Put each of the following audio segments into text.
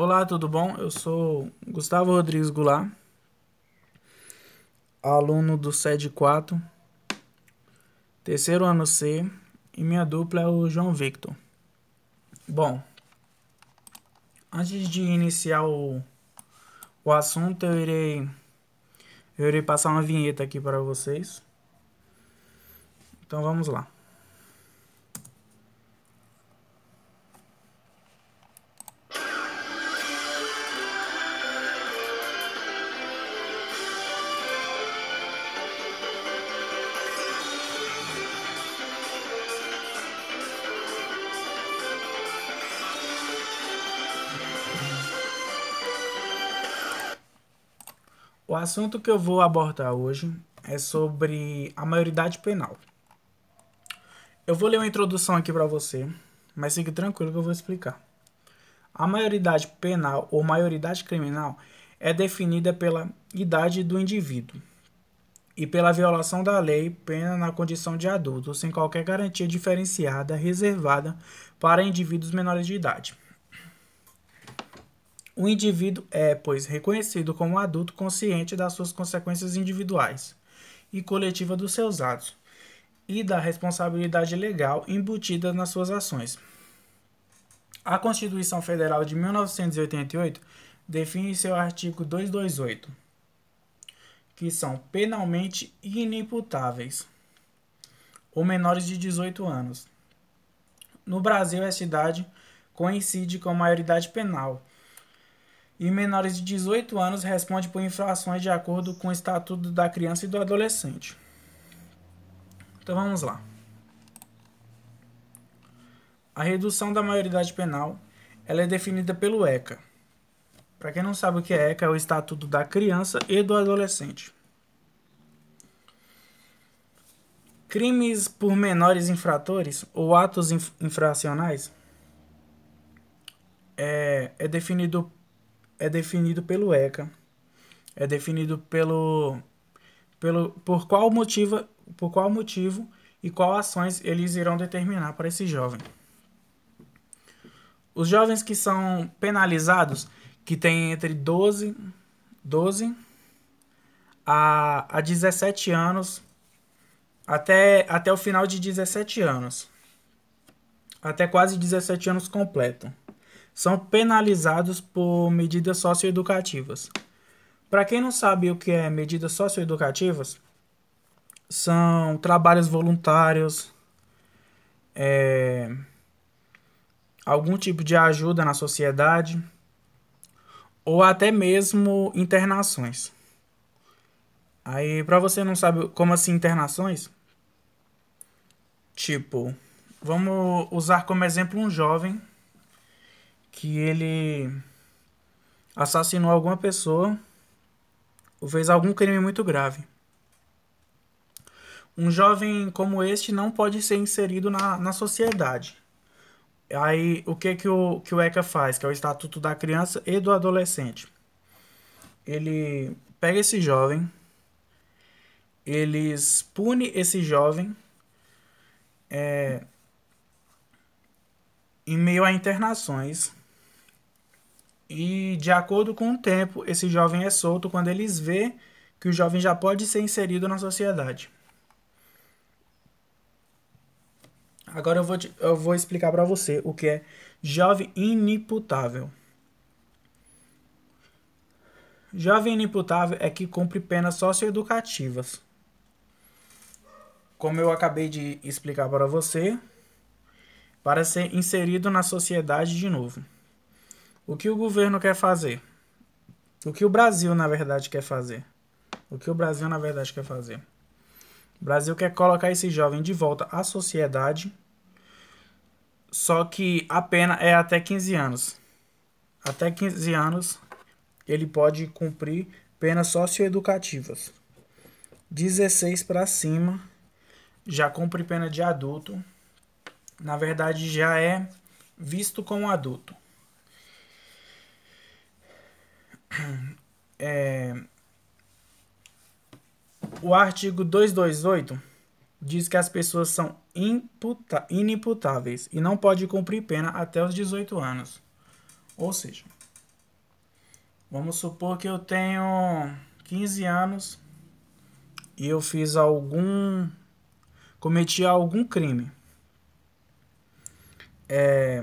Olá, tudo bom? Eu sou Gustavo Rodrigues Goulart, aluno do SED 4, terceiro ano C, e minha dupla é o João Victor. Bom, antes de iniciar o, o assunto, eu irei, eu irei passar uma vinheta aqui para vocês. Então vamos lá. O assunto que eu vou abordar hoje é sobre a maioridade penal. Eu vou ler uma introdução aqui para você, mas fique tranquilo que eu vou explicar. A maioridade penal ou maioridade criminal é definida pela idade do indivíduo e pela violação da lei, pena na condição de adulto, sem qualquer garantia diferenciada reservada para indivíduos menores de idade. O indivíduo é, pois, reconhecido como adulto consciente das suas consequências individuais e coletiva dos seus atos e da responsabilidade legal embutida nas suas ações. A Constituição Federal de 1988 define seu artigo 228, que são penalmente inimputáveis ou menores de 18 anos. No Brasil, esta idade coincide com a maioridade penal e menores de 18 anos responde por infrações de acordo com o Estatuto da Criança e do Adolescente. Então vamos lá. A redução da maioridade penal ela é definida pelo ECA. Para quem não sabe o que é ECA, é o Estatuto da Criança e do Adolescente. Crimes por menores infratores ou atos infracionais é, é definido é definido pelo ECA, é definido pelo, pelo por qual motivo, por qual motivo e qual ações eles irão determinar para esse jovem. Os jovens que são penalizados, que têm entre 12, 12 a, a 17 anos, até, até o final de 17 anos, até quase 17 anos completo são penalizados por medidas socioeducativas. Para quem não sabe o que é medidas socioeducativas, são trabalhos voluntários, é, algum tipo de ajuda na sociedade ou até mesmo internações. Aí, para você não sabe como assim internações, tipo, vamos usar como exemplo um jovem que ele assassinou alguma pessoa ou fez algum crime muito grave. Um jovem como este não pode ser inserido na, na sociedade. Aí, o que, que, o, que o ECA faz? Que é o Estatuto da Criança e do Adolescente. Ele pega esse jovem, eles pune esse jovem é, em meio a internações e de acordo com o tempo, esse jovem é solto quando eles vê que o jovem já pode ser inserido na sociedade. Agora eu vou, te, eu vou explicar para você o que é jovem inimputável. Jovem inimputável é que cumpre penas socioeducativas. Como eu acabei de explicar para você, para ser inserido na sociedade de novo. O que o governo quer fazer? O que o Brasil, na verdade, quer fazer? O que o Brasil, na verdade, quer fazer? O Brasil quer colocar esse jovem de volta à sociedade, só que a pena é até 15 anos. Até 15 anos ele pode cumprir penas socioeducativas. 16 para cima já cumpre pena de adulto. Na verdade, já é visto como adulto. É, o artigo 228 diz que as pessoas são imputa, inimputáveis e não pode cumprir pena até os 18 anos. Ou seja, Vamos supor que eu tenho 15 anos e eu fiz algum. cometi algum crime. É,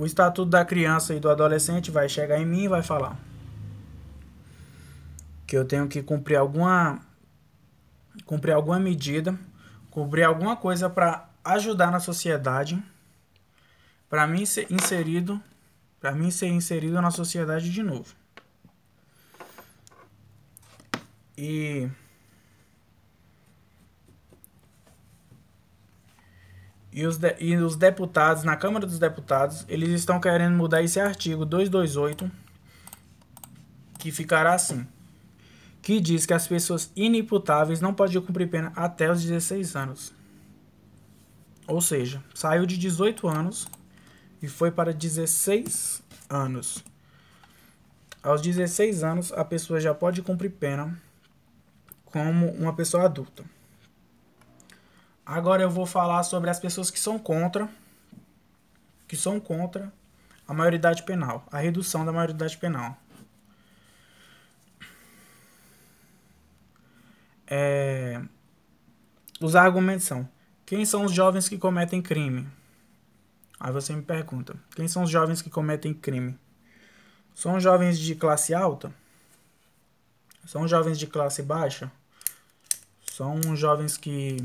o estatuto da criança e do adolescente vai chegar em mim e vai falar que eu tenho que cumprir alguma cumprir alguma medida, cumprir alguma coisa para ajudar na sociedade, para mim ser inserido, para mim ser inserido na sociedade de novo. E e os, de, e os deputados, na Câmara dos Deputados, eles estão querendo mudar esse artigo 228, que ficará assim, que diz que as pessoas inimputáveis não podem cumprir pena até os 16 anos. Ou seja, saiu de 18 anos e foi para 16 anos. Aos 16 anos, a pessoa já pode cumprir pena como uma pessoa adulta. Agora eu vou falar sobre as pessoas que são contra que são contra a maioridade penal, a redução da maioridade penal. É, os argumentos são: quem são os jovens que cometem crime? Aí você me pergunta: quem são os jovens que cometem crime? São jovens de classe alta? São jovens de classe baixa? São jovens que,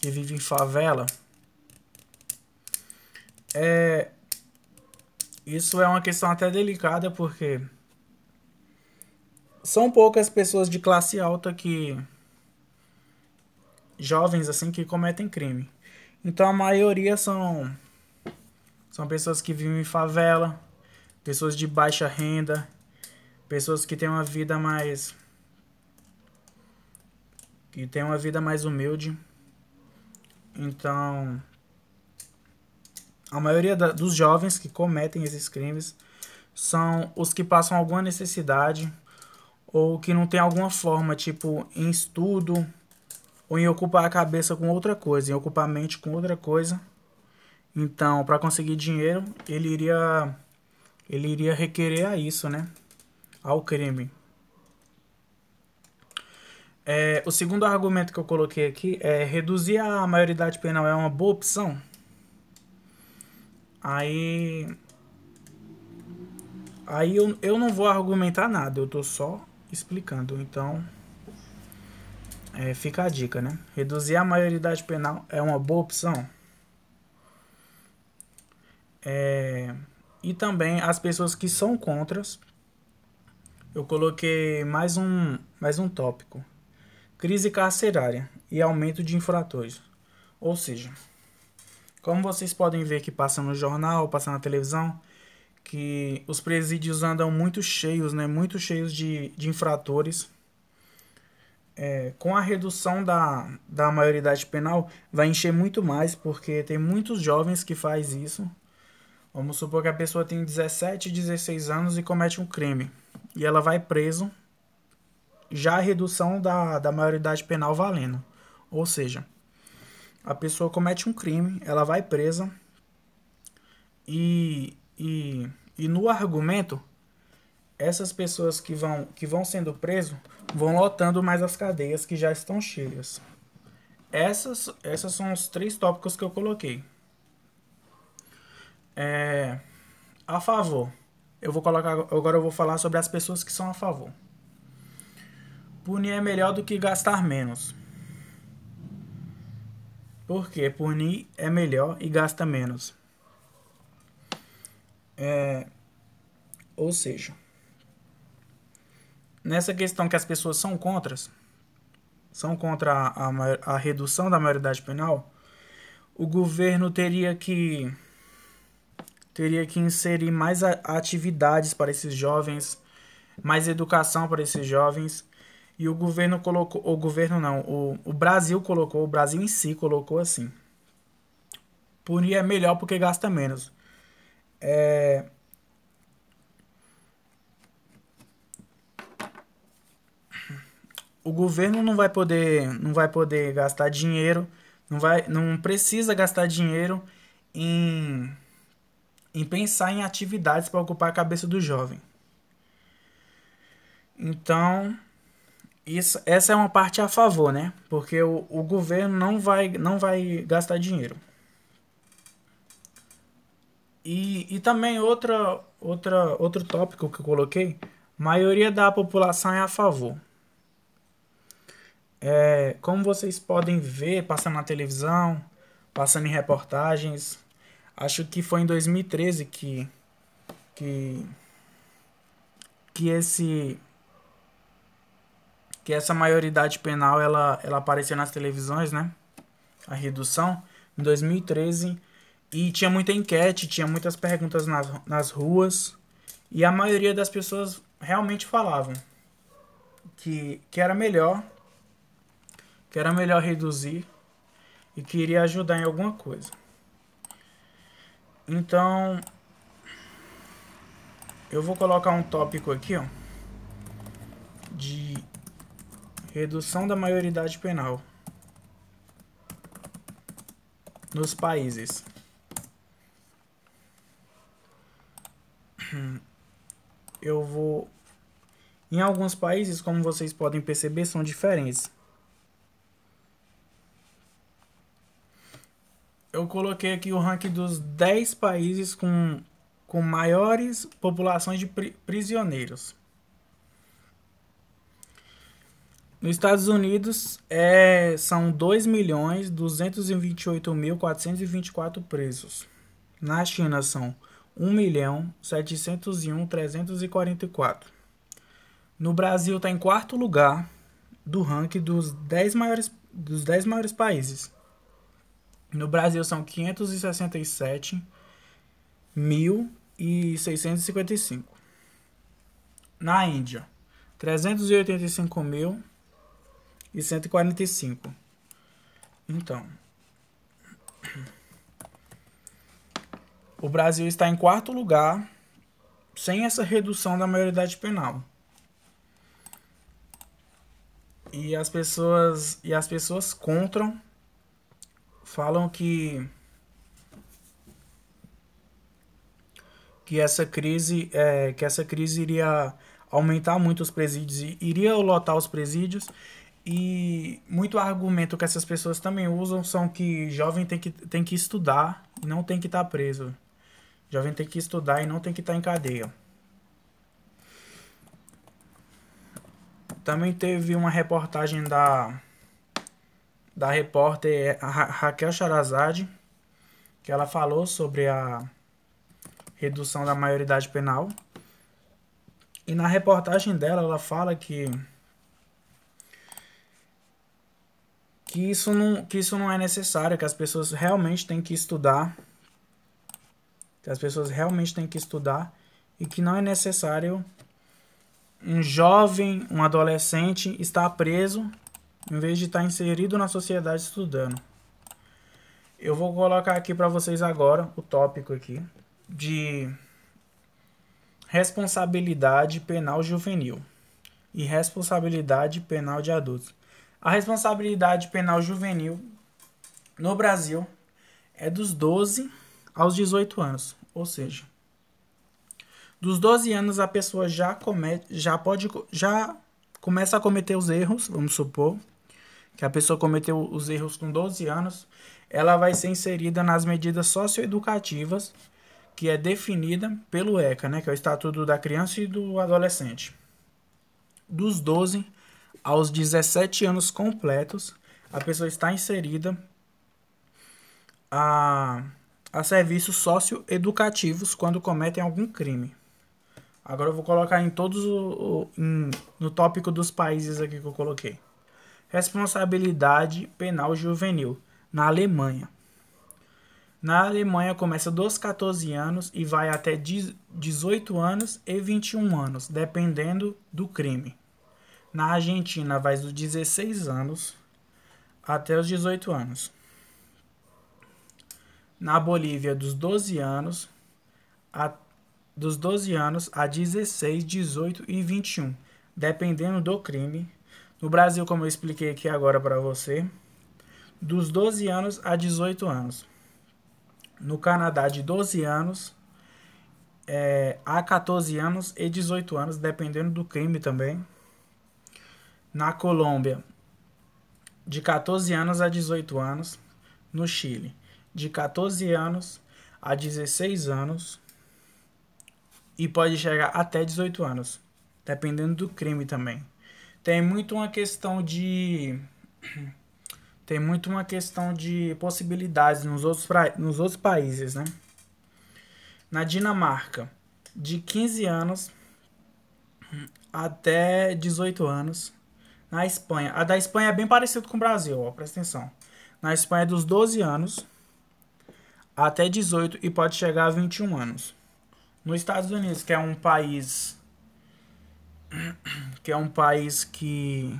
que vivem em favela. É, isso é uma questão até delicada porque são poucas pessoas de classe alta que jovens assim que cometem crime. Então a maioria são são pessoas que vivem em favela, pessoas de baixa renda, pessoas que têm uma vida mais que tem uma vida mais humilde. Então, a maioria da, dos jovens que cometem esses crimes são os que passam alguma necessidade ou que não tem alguma forma, tipo, em estudo ou em ocupar a cabeça com outra coisa, em ocupar a mente com outra coisa. Então, para conseguir dinheiro, ele iria ele iria requerer a isso, né? Ao crime. É, o segundo argumento que eu coloquei aqui é reduzir a maioridade penal é uma boa opção. Aí. Aí eu, eu não vou argumentar nada, eu tô só explicando. Então. É, fica a dica, né? Reduzir a maioridade penal é uma boa opção. É, e também as pessoas que são contras. Eu coloquei mais um, mais um tópico crise carcerária e aumento de infratores. Ou seja, como vocês podem ver que passa no jornal, passa na televisão, que os presídios andam muito cheios, né? Muito cheios de, de infratores. É, com a redução da, da maioridade penal, vai encher muito mais, porque tem muitos jovens que faz isso. Vamos supor que a pessoa tem 17, 16 anos e comete um crime. E ela vai preso já a redução da, da maioridade penal valendo. Ou seja, a pessoa comete um crime, ela vai presa e, e, e no argumento, essas pessoas que vão, que vão sendo presas vão lotando mais as cadeias que já estão cheias. Essas, essas são os três tópicos que eu coloquei. É, a favor. Eu vou colocar agora eu vou falar sobre as pessoas que são a favor. Punir é melhor do que gastar menos. Por quê? Punir é melhor e gasta menos. É, ou seja, nessa questão que as pessoas são contra, são contra a, a, a redução da maioridade penal, o governo teria que teria que inserir mais atividades para esses jovens, mais educação para esses jovens e o governo colocou, o governo não, o, o Brasil colocou, o Brasil em si colocou assim. Punir é melhor porque gasta menos. É... O governo não vai poder, não vai poder gastar dinheiro, não vai, não precisa gastar dinheiro em em pensar em atividades para ocupar a cabeça do jovem. Então, isso, essa é uma parte a favor, né? Porque o, o governo não vai, não vai gastar dinheiro. E, e também outra, outra, outro tópico que eu coloquei, maioria da população é a favor. É, como vocês podem ver, passando na televisão, passando em reportagens, acho que foi em 2013 que que que esse que essa maioridade penal ela ela apareceu nas televisões, né? A redução em 2013 e tinha muita enquete, tinha muitas perguntas nas, nas ruas e a maioria das pessoas realmente falavam que, que era melhor que era melhor reduzir e que iria ajudar em alguma coisa. Então, eu vou colocar um tópico aqui, ó, de redução da maioridade penal nos países. Eu vou em alguns países, como vocês podem perceber, são diferentes. eu coloquei aqui o ranking dos 10 países com, com maiores populações de pri prisioneiros. Nos Estados Unidos é, são 2.228.424 presos. Na China são 1.701.344. No Brasil está em quarto lugar do ranking dos 10 maiores, dos 10 maiores países. No Brasil são 567.655. Na Índia, 385.145. Então, o Brasil está em quarto lugar sem essa redução da maioridade penal. E as pessoas e as pessoas contra falam que que essa crise é, que essa crise iria aumentar muito os presídios iria lotar os presídios e muito argumento que essas pessoas também usam são que jovem tem que, tem que estudar e não tem que estar tá preso jovem tem que estudar e não tem que estar tá em cadeia também teve uma reportagem da da repórter Ra Raquel Charazade, que ela falou sobre a redução da maioridade penal. E na reportagem dela, ela fala que que isso não, que isso não é necessário, que as pessoas realmente têm que estudar, que as pessoas realmente têm que estudar e que não é necessário um jovem, um adolescente estar preso em vez de estar inserido na sociedade estudando. Eu vou colocar aqui para vocês agora o tópico aqui de responsabilidade penal juvenil e responsabilidade penal de adultos. A responsabilidade penal juvenil no Brasil é dos 12 aos 18 anos, ou seja, dos 12 anos a pessoa já comete, já pode já começa a cometer os erros, vamos supor, que a pessoa cometeu os erros com 12 anos, ela vai ser inserida nas medidas socioeducativas que é definida pelo ECA, né, que é o Estatuto da Criança e do Adolescente. Dos 12 aos 17 anos completos, a pessoa está inserida a, a serviços socioeducativos quando cometem algum crime. Agora eu vou colocar em todos o, o em, no tópico dos países aqui que eu coloquei. Responsabilidade penal juvenil na Alemanha. Na Alemanha começa dos 14 anos e vai até 18 anos e 21 anos, dependendo do crime. Na Argentina vai dos 16 anos até os 18 anos. Na Bolívia dos 12 anos a, dos 12 anos a 16, 18 e 21, dependendo do crime no Brasil, como eu expliquei aqui agora para você, dos 12 anos a 18 anos. No Canadá, de 12 anos é, a 14 anos e 18 anos, dependendo do crime também. Na Colômbia, de 14 anos a 18 anos. No Chile, de 14 anos a 16 anos. E pode chegar até 18 anos, dependendo do crime também. Tem muito uma questão de. Tem muito uma questão de possibilidades nos outros, nos outros países, né? Na Dinamarca, de 15 anos até 18 anos. Na Espanha, a da Espanha é bem parecido com o Brasil, ó, presta atenção. Na Espanha é dos 12 anos até 18 e pode chegar a 21 anos. Nos Estados Unidos, que é um país que é um país que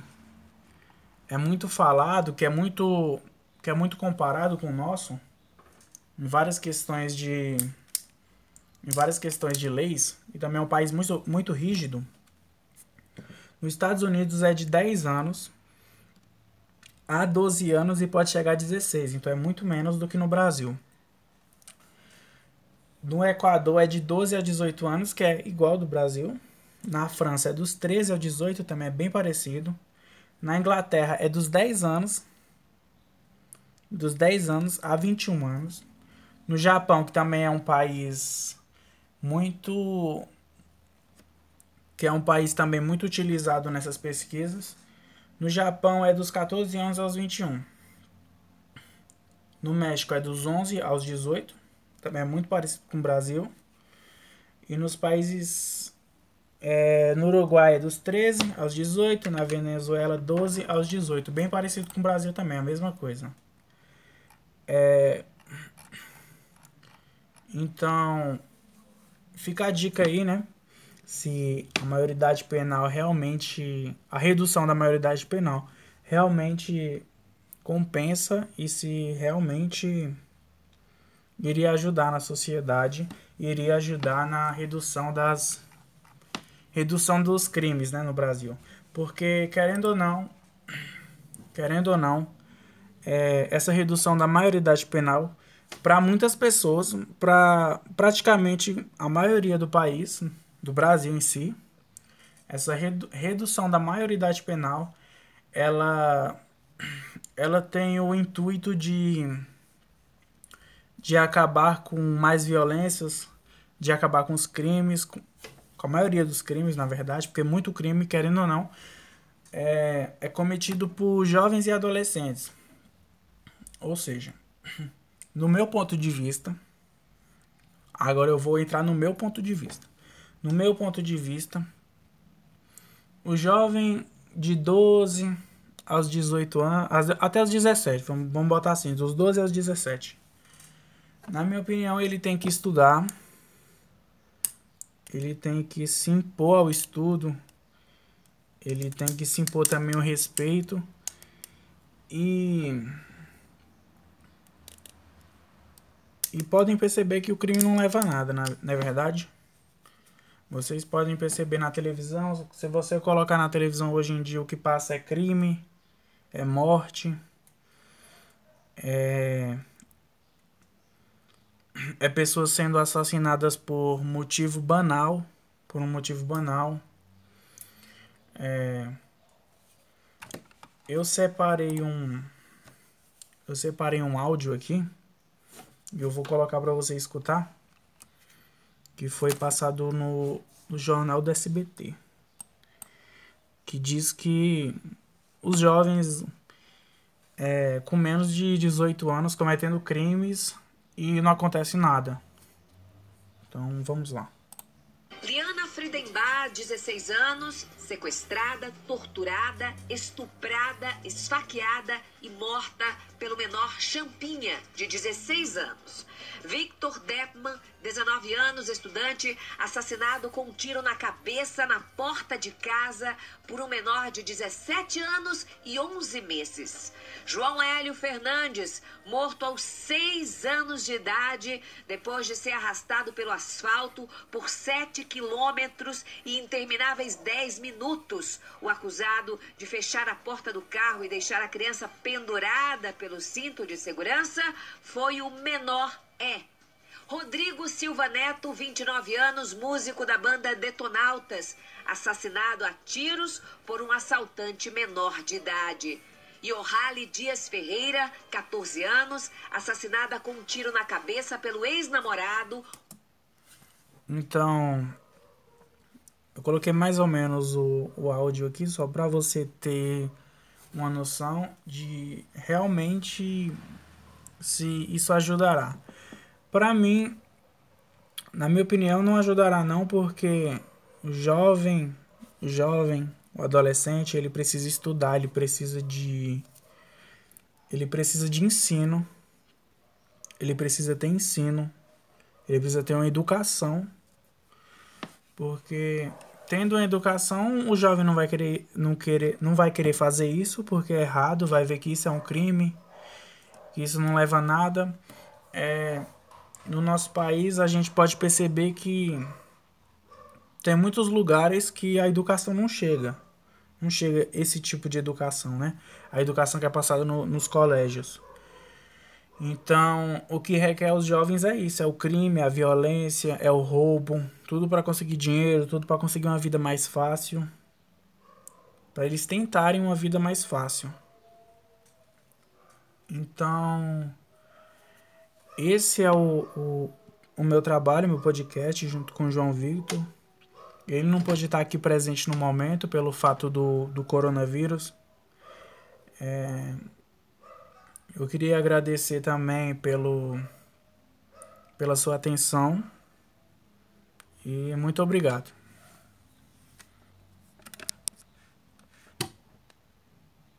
é muito falado, que é muito que é muito comparado com o nosso em várias questões de em várias questões de leis e também é um país muito, muito rígido. Nos Estados Unidos é de 10 anos a 12 anos e pode chegar a 16, então é muito menos do que no Brasil. No Equador é de 12 a 18 anos, que é igual do Brasil. Na França é dos 13 ao 18, também é bem parecido. Na Inglaterra é dos 10 anos, dos 10 anos a 21 anos. No Japão, que também é um país muito que é um país também muito utilizado nessas pesquisas. No Japão é dos 14 anos aos 21. No México é dos 11 aos 18, também é muito parecido com o Brasil. E nos países é, no Uruguai é dos 13 aos 18, na Venezuela 12 aos 18, bem parecido com o Brasil também, a mesma coisa. É, então, fica a dica aí, né? Se a maioridade penal realmente. A redução da maioridade penal realmente compensa e se realmente iria ajudar na sociedade, iria ajudar na redução das redução dos crimes, né, no Brasil. Porque querendo ou não, querendo ou não, é, essa redução da maioridade penal para muitas pessoas, para praticamente a maioria do país, do Brasil em si, essa redu redução da maioridade penal, ela, ela tem o intuito de, de acabar com mais violências, de acabar com os crimes, com, a maioria dos crimes, na verdade, porque muito crime, querendo ou não, é, é cometido por jovens e adolescentes. Ou seja, no meu ponto de vista, agora eu vou entrar no meu ponto de vista. No meu ponto de vista, o jovem de 12 aos 18 anos, até os 17, vamos, botar assim, dos 12 aos 17. Na minha opinião, ele tem que estudar, ele tem que se impor ao estudo, ele tem que se impor também o respeito e E podem perceber que o crime não leva a nada, não é verdade? Vocês podem perceber na televisão, se você colocar na televisão hoje em dia o que passa é crime, é morte, é, é pessoas sendo assassinadas por motivo banal, por um motivo banal. É, eu separei um eu separei um áudio aqui eu vou colocar para você escutar, que foi passado no, no jornal do SBT, que diz que os jovens é, com menos de 18 anos cometendo crimes e não acontece nada. Então vamos lá. Liana Friedenbach, 16 anos, sequestrada, torturada, estuprada, esfaqueada e morta pelo menor Champinha, de 16 anos. Victor Deppmann, 19 anos, estudante, assassinado com um tiro na cabeça na porta de casa por um menor de 17 anos e 11 meses. João Hélio Fernandes, morto aos 6 anos de idade, depois de ser arrastado pelo asfalto por 7 quilômetros e intermináveis 10 minutos. O acusado de fechar a porta do carro e deixar a criança pendurada pelo cinto de segurança foi o menor é Rodrigo Silva Neto, 29 anos, músico da banda Detonautas, assassinado a tiros por um assaltante menor de idade. Yohali Dias Ferreira, 14 anos, assassinada com um tiro na cabeça pelo ex-namorado. Então, eu coloquei mais ou menos o, o áudio aqui só para você ter uma noção de realmente se isso ajudará. Para mim, na minha opinião, não ajudará não, porque o jovem, o jovem, o adolescente, ele precisa estudar, ele precisa de ele precisa de ensino. Ele precisa ter ensino. Ele precisa ter uma educação. Porque tendo uma educação, o jovem não vai querer não querer não vai querer fazer isso porque é errado, vai ver que isso é um crime, que isso não leva a nada. É, no nosso país a gente pode perceber que tem muitos lugares que a educação não chega. Não chega esse tipo de educação, né? A educação que é passada no, nos colégios. Então, o que requer aos jovens é isso: é o crime, a violência, é o roubo, tudo para conseguir dinheiro, tudo para conseguir uma vida mais fácil. Para eles tentarem uma vida mais fácil. Então, esse é o, o, o meu trabalho, meu podcast, junto com o João Victor. Ele não pôde estar aqui presente no momento pelo fato do, do coronavírus. É, eu queria agradecer também pelo, pela sua atenção e muito obrigado.